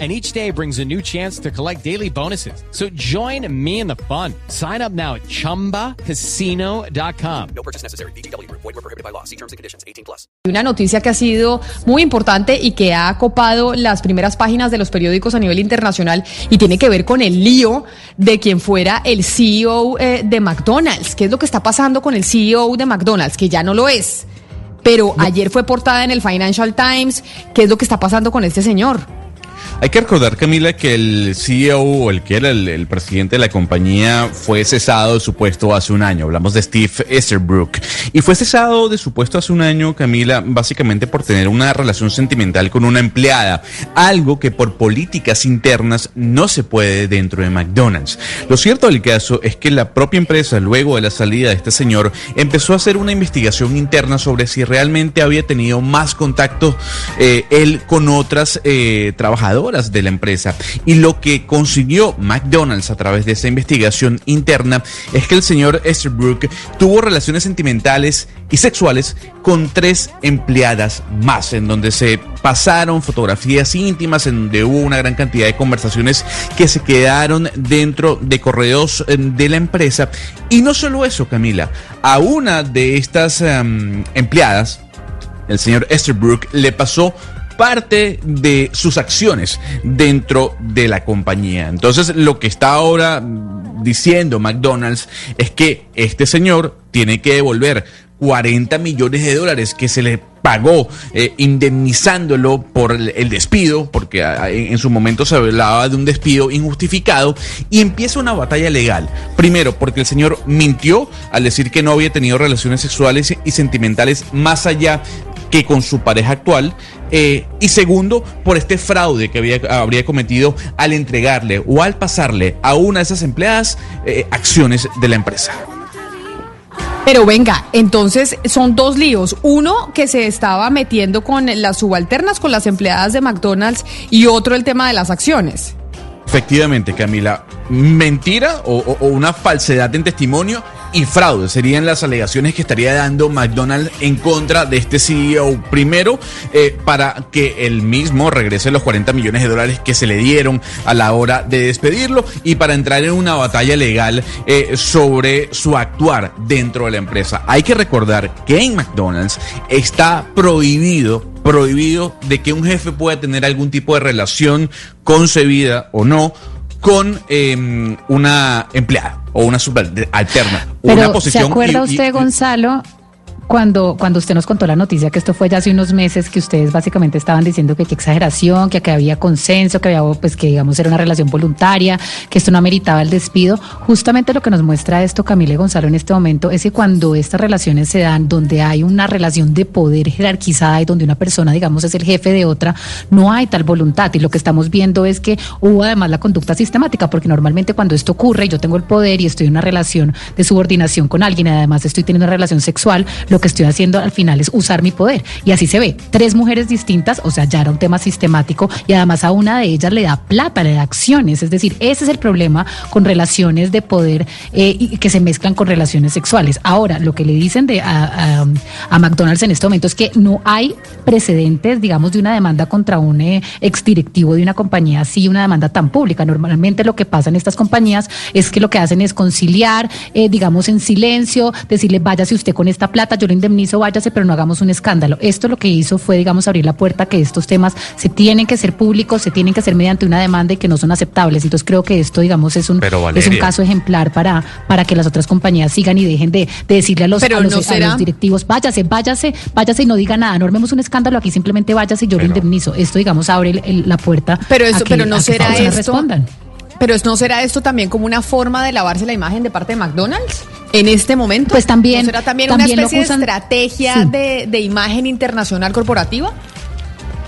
and each day brings a new chance to collect daily bonuses. So join me in the fun. Sign up now at ChumbaCasino.com. No purchase necessary. BGW. Void were prohibited by law. See terms and conditions. 18 plus. Una noticia que ha sido muy importante y que ha copado las primeras páginas de los periódicos a nivel internacional y tiene que ver con el lío de quien fuera el CEO eh, de McDonald's. ¿Qué es lo que está pasando con el CEO de McDonald's? Que ya no lo es. Pero ayer fue portada en el Financial Times. ¿Qué es lo que está pasando con este señor? Hay que recordar, Camila, que el CEO o el que era el, presidente de la compañía fue cesado de su puesto hace un año. Hablamos de Steve Easterbrook. Y fue cesado de su puesto hace un año, Camila, básicamente por tener una relación sentimental con una empleada. Algo que por políticas internas no se puede dentro de McDonald's. Lo cierto del caso es que la propia empresa, luego de la salida de este señor, empezó a hacer una investigación interna sobre si realmente había tenido más contacto eh, él con otras eh, trabajadoras de la empresa. Y lo que consiguió McDonald's a través de esa investigación interna es que el señor Esterbrook tuvo relaciones sentimentales y sexuales con tres empleadas más, en donde se pasaron fotografías íntimas, en donde hubo una gran cantidad de conversaciones que se quedaron dentro de correos eh, de la empresa. Y no solo eso, Camila, a una de estas em, empleadas, el señor Esterbrook, le pasó parte de sus acciones dentro de la compañía. Entonces, lo que está ahora diciendo McDonald's es que este señor tiene que devolver 40 millones de dólares que se le pagó eh, indemnizándolo por el, despido, porque en su momento se hablaba de un despido injustificado, y empieza una batalla legal. Primero, porque el señor mintió al decir que no había tenido relaciones sexuales y sentimentales más allá que con su pareja actual. Eh, y segundo, por este fraude que había, habría cometido al entregarle o al pasarle a una de esas empleadas eh, acciones de la empresa. Pero venga, entonces son dos líos. Uno que se estaba metiendo con las subalternas, con las empleadas de McDonald's, y otro el tema de las acciones. Efectivamente, Camila, mentira o, una falsedad en testimonio y fraude serían las alegaciones que estaría dando McDonald's en contra de este CEO. Primero, eh, para que él mismo regrese los 40 millones de dólares que se le dieron a la hora de despedirlo y para entrar en una batalla legal eh, sobre su actuar dentro de la empresa. Hay que recordar que en McDonald's está prohibido prohibido de que un jefe pueda tener algún tipo de relación concebida o no con em, una empleada o una subalterna. Pero, una posición ¿Se acuerda usted, Gonzalo, cuando, cuando usted nos contó la noticia, que esto fue ya hace unos meses, que ustedes básicamente estaban diciendo que qué exageración, que, que había consenso, que había, pues que digamos era una relación voluntaria, que esto no ameritaba el despido. Justamente lo que nos muestra esto, Camila Gonzalo, en este momento, es que cuando estas relaciones se dan, donde hay una relación de poder jerarquizada y donde una persona, digamos, es el jefe de otra, no hay tal voluntad. Y lo que estamos viendo es que hubo además la conducta sistemática, porque normalmente cuando esto ocurre, yo tengo el poder y estoy en una relación de subordinación con alguien, y además estoy teniendo una relación sexual, lo que estoy haciendo al final es usar mi poder. Y así se ve. Tres mujeres distintas, o sea, ya era un tema sistemático y además a una de ellas le da plata, le da acciones. Es decir, ese es el problema con relaciones de poder eh, que se mezclan con relaciones sexuales. Ahora, lo que le dicen de, a, McDonald's en este momento es que no hay precedentes, digamos, de una demanda contra un eh, exdirectivo de una compañía así, una demanda tan pública. Normalmente lo que pasa en estas compañías es que lo que hacen es conciliar, eh, digamos, en silencio, decirle, váyase usted con esta plata, yo le indemnizo, váyase, pero no hagamos un escándalo. Esto lo que hizo fue, digamos, abrir la puerta que estos temas se tienen que ser públicos, se tienen que hacer mediante una demanda y que no son aceptables. Entonces creo que esto, digamos, es un, es un caso ejemplar para, para que las otras compañías sigan y dejen de, decirle a los, directivos, váyase, váyase, váyase y no diga nada, no armemos un escándalo aquí, simplemente váyase y yo lo indemnizo. Esto, digamos, abre la puerta. Pero eso, pero no será esto. Respondan. Pero ¿no será esto también como una forma de lavarse la imagen de parte de McDonald's? En este momento. Pues también. ¿Será también, una especie de estrategia de, de imagen internacional corporativa?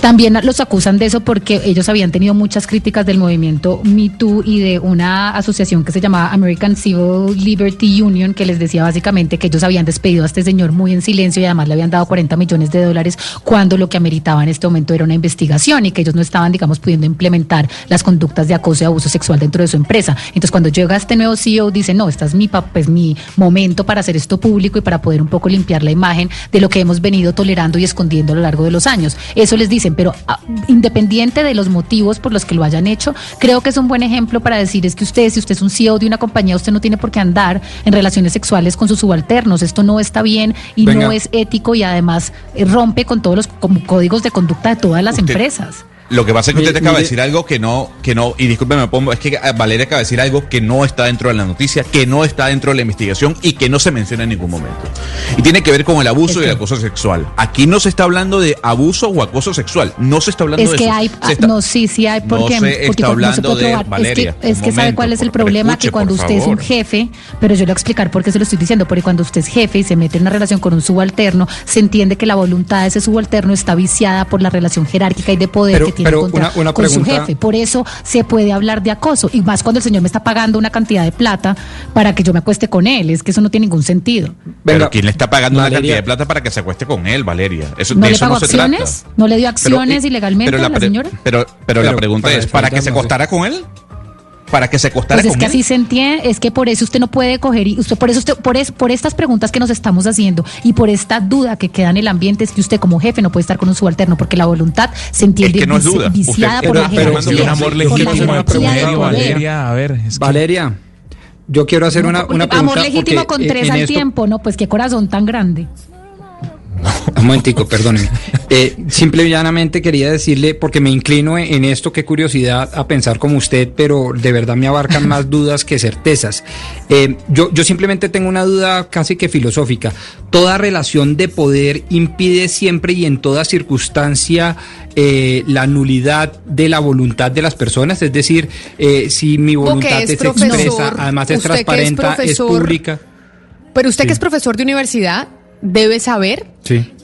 También los acusan de eso porque ellos habían tenido muchas críticas del movimiento Me Too y de una asociación que se llamaba American Civil Liberty Union que les decía básicamente que ellos habían despedido a este señor muy en silencio y además le habían dado 40 millones de dólares cuando lo que ameritaba en este momento era una investigación y que ellos no estaban, digamos, pudiendo implementar las conductas de acoso y abuso sexual dentro de su empresa. Entonces, cuando llega este nuevo CEO, dice, no, este es mi, pues, mi momento para hacer esto público y para poder un poco limpiar la imagen de lo que hemos venido tolerando y escondiendo a lo largo de los años. Eso les dicen, pero ah, independiente de los motivos por los que lo hayan hecho, creo que es un buen ejemplo para decir es que usted, si usted es un CEO de una compañía, usted no tiene por qué andar en relaciones sexuales con sus subalternos. Esto no está bien y no es ético y además eh, rompe con todos los códigos de conducta de todas las empresas. Lo que pasa es que usted acaba de decir algo que no, que no, y discúlpeme, me pongo, es que Valeria acaba de decir algo que no está dentro de la noticia, que no está dentro de la investigación y que no se menciona en ningún momento. Y tiene que ver con el abuso y el acoso sexual. Aquí no se está hablando de abuso o acoso sexual, no se está hablando es de que eso. Hay, ah, no, sí, sí hay, porque, no se está hablando de Valeria. Es que, sabe cuál es el problema, que cuando usted es un jefe, pero yo le voy a explicar por qué se lo estoy diciendo, porque cuando usted es jefe y se mete en una relación con un subalterno, se entiende que la voluntad de ese subalterno está viciada por la relación jerárquica y de poder que tiene contra con su jefe. Por eso se puede hablar de acoso. Y más cuando el señor me está pagando una cantidad de plata para que yo me acueste con él. Es que eso no tiene ningún sentido. Pero ¿quién le está pagando una cantidad de plata para que se acueste con él, Valeria? Eso, ¿No le pagó acciones? ¿No le dio acciones ilegalmente pero a la señora? Pero, pero, la pregunta es, ¿para que se acostara con él? Para que se costara pues es que así se entiende, es que por eso usted no puede coger y usted por eso usted por es, por estas preguntas que nos estamos haciendo y por esta duda que queda en el ambiente es que usted como jefe no puede estar con un subalterno porque la voluntad se entiende es que no es duda. viciada usted, por la jerarquía. un amor legítimo Valeria, a ver, es Valeria, yo quiero hacer una, una pregunta. Amor legítimo con tres al tiempo, ¿no? Pues qué corazón tan grande. Un momentico, perdónenme. Eh, simple y llanamente quería decirle, porque me inclino en esto, qué curiosidad a pensar como usted, pero de verdad me abarcan más dudas que certezas. Eh, yo, yo simplemente tengo una duda casi que filosófica. ¿Toda relación de poder impide siempre y en toda circunstancia eh, la nulidad de la voluntad de las personas? Es decir, si mi voluntad es, expresa, además es transparente, es, pública. Pero usted que es profesor de universidad, debe saber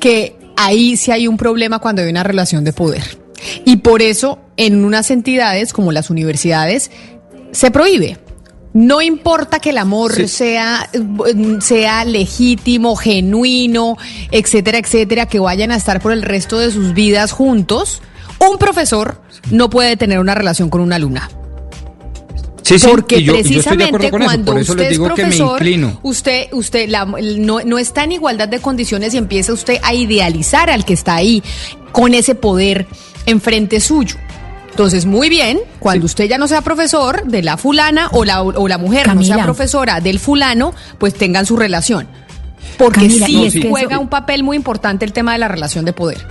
que ahí sí hay un problema cuando hay una relación de poder. Y por eso en unas entidades como las universidades se prohíbe. No importa que el amor sea, sea legítimo, genuino, etcétera, etcétera, que vayan a estar por el resto de sus vidas juntos, un profesor no puede tener una relación con una alumna. Sí, sí, porque precisamente cuando usted es profesor, usted, usted no, no está en igualdad de condiciones y empieza usted a idealizar al que está ahí con ese poder enfrente suyo. Entonces, muy bien, cuando usted ya no sea profesor de la fulana o la, o la mujer no sea profesora del fulano, pues tengan su relación. Porque sí, juega un papel muy importante el tema de la relación de poder.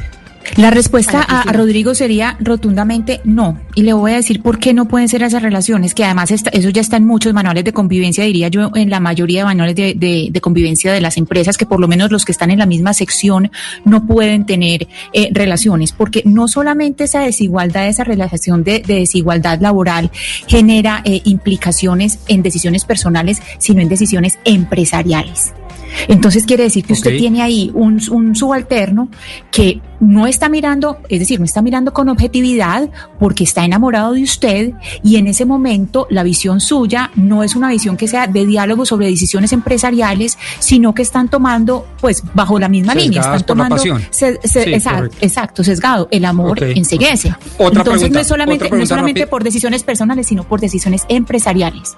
La respuesta a, Rodrigo sería rotundamente no. Y le voy a decir por qué no pueden ser esas relaciones, que además eso ya está en muchos manuales de convivencia, diría yo, en la mayoría de manuales de, convivencia de las empresas, que por lo menos los que están en la misma sección no pueden tener eh, relaciones, porque no solamente esa desigualdad, esa relación de, desigualdad laboral genera eh, implicaciones en decisiones personales, sino en decisiones empresariales. Entonces quiere decir que usted tiene ahí un, subalterno que no está mirando, es decir, no está mirando con objetividad porque está enamorado de usted y en ese momento la visión suya no es una visión que sea de diálogo sobre decisiones empresariales, sino que están tomando, pues, bajo la misma línea, están tomando, exacto, sesgado, el amor enseguece. Entonces no es solamente, no solamente por decisiones personales, sino por decisiones empresariales.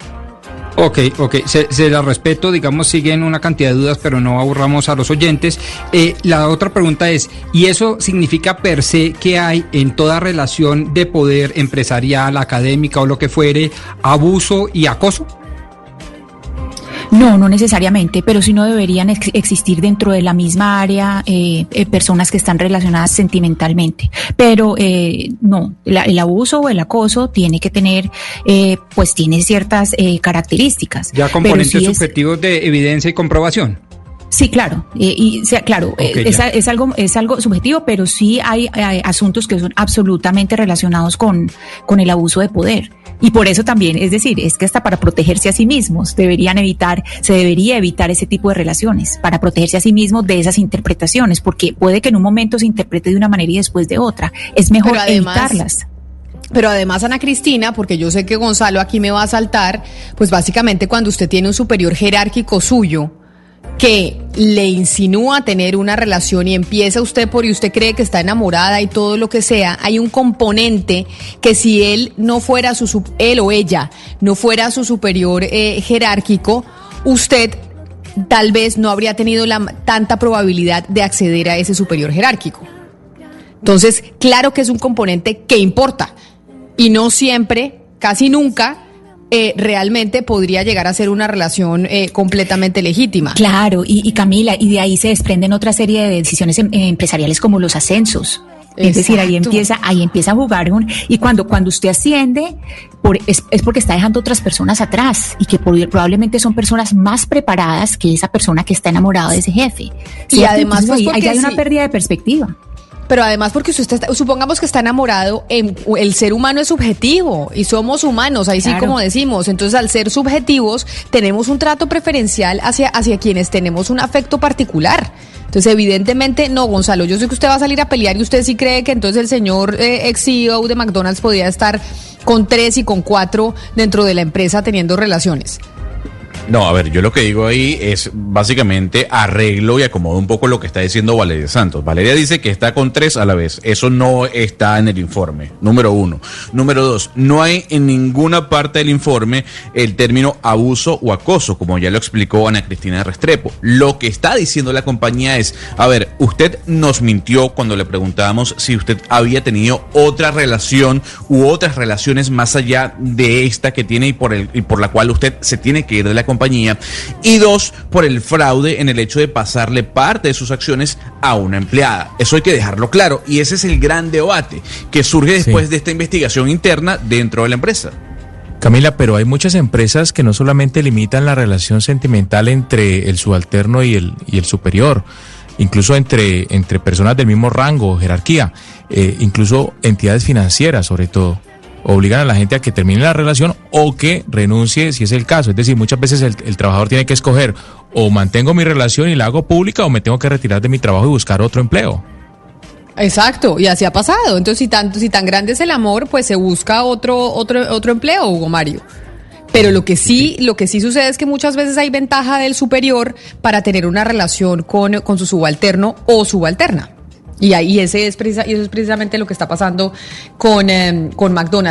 Ok, ok, se, la respeto, digamos, siguen una cantidad de dudas, pero no aburramos a los oyentes. Eh, la otra pregunta es, ¿y eso significa per se que hay en toda relación de poder empresarial, académica o lo que fuere, abuso y acoso? No, no necesariamente, pero sí no deberían existir dentro de la misma área eh, eh, personas que están relacionadas sentimentalmente. Pero eh, no, el abuso o el acoso tiene que tener, pues tiene ciertas características. Ya componentes subjetivos de evidencia y comprobación. Sí, claro, eh, y sea, claro, eh, es, es, algo es algo subjetivo, pero sí hay, hay, asuntos que son absolutamente relacionados con, con el abuso de poder. Y por eso también, es decir, es que hasta para protegerse a sí mismos deberían evitar, se debería evitar ese tipo de relaciones, para protegerse a sí mismos de esas interpretaciones, porque puede que en un momento se interprete de una manera y después de otra. Es mejor evitarlas. Pero además, Ana Cristina, porque yo sé que Gonzalo aquí me va a saltar, pues básicamente cuando usted tiene un superior jerárquico suyo, que le insinúa tener una relación y empieza usted por y usted cree que está enamorada y todo lo que sea, hay un componente que si él no fuera su él o ella no fuera su superior eh, jerárquico, usted tal vez no habría tenido la tanta probabilidad de acceder a ese superior jerárquico. Entonces, claro que es un componente que importa y no siempre, casi nunca eh, realmente podría llegar a ser una relación eh, completamente legítima. Claro, y, Camila, y de ahí se desprenden otra serie de decisiones em, empresariales como los ascensos. Es decir, ahí empieza, ahí empieza a jugar un, y cuando, cuando usted asciende, por, es, porque está dejando otras personas atrás y que probablemente son personas más preparadas que esa persona que está enamorada de ese jefe. Y además, pues, ahí, hay una pérdida de perspectiva. Pero además porque usted está, supongamos que está enamorado, el ser humano es subjetivo y somos humanos, ahí sí como decimos. Entonces al ser subjetivos tenemos un trato preferencial hacia, hacia quienes tenemos un afecto particular. Entonces, evidentemente, no, Gonzalo, yo sé que usted va a salir a pelear y usted sí cree que entonces el señor eh, ex CEO de McDonald's podía estar con tres y con cuatro dentro de la empresa teniendo relaciones. No, a ver, yo lo que digo ahí es básicamente arreglo y acomodo un poco lo que está diciendo Valeria Santos. Valeria dice que está con tres a la vez. Eso no está en el informe, número uno. Número dos, no hay en ninguna parte del informe el término abuso o acoso, como ya lo explicó Ana Cristina Restrepo. Lo que está diciendo la compañía es, a ver, usted nos mintió cuando le preguntábamos si usted había tenido otra relación u otras relaciones más allá de esta que tiene y por, el, y por la cual usted se tiene que ir de la compañía compañía y dos, por el fraude en el hecho de pasarle parte de sus acciones a una empleada. Eso hay que dejarlo claro y ese es el gran debate que surge después de esta investigación interna dentro de la empresa. Camila, pero hay muchas empresas que no solamente limitan la relación sentimental entre el subalterno y el, y el superior, incluso entre, entre personas del mismo rango, jerarquía, eh, incluso entidades financieras sobre todo obligan a la gente a que termine la relación o que renuncie si es el caso. Es decir, muchas veces el, trabajador tiene que escoger o mantengo mi relación y la hago pública o me tengo que retirar de mi trabajo y buscar otro empleo. Exacto, y así ha pasado. Entonces, si tanto, si tan grande es el amor, pues se busca otro, otro, otro empleo, Hugo Mario. Pero lo que sí, lo que sí sucede es que muchas veces hay ventaja del superior para tener una relación con, con su subalterno o subalterna. Y ahí ese es, y eso es precisamente lo que está pasando con, eh, con McDonald's.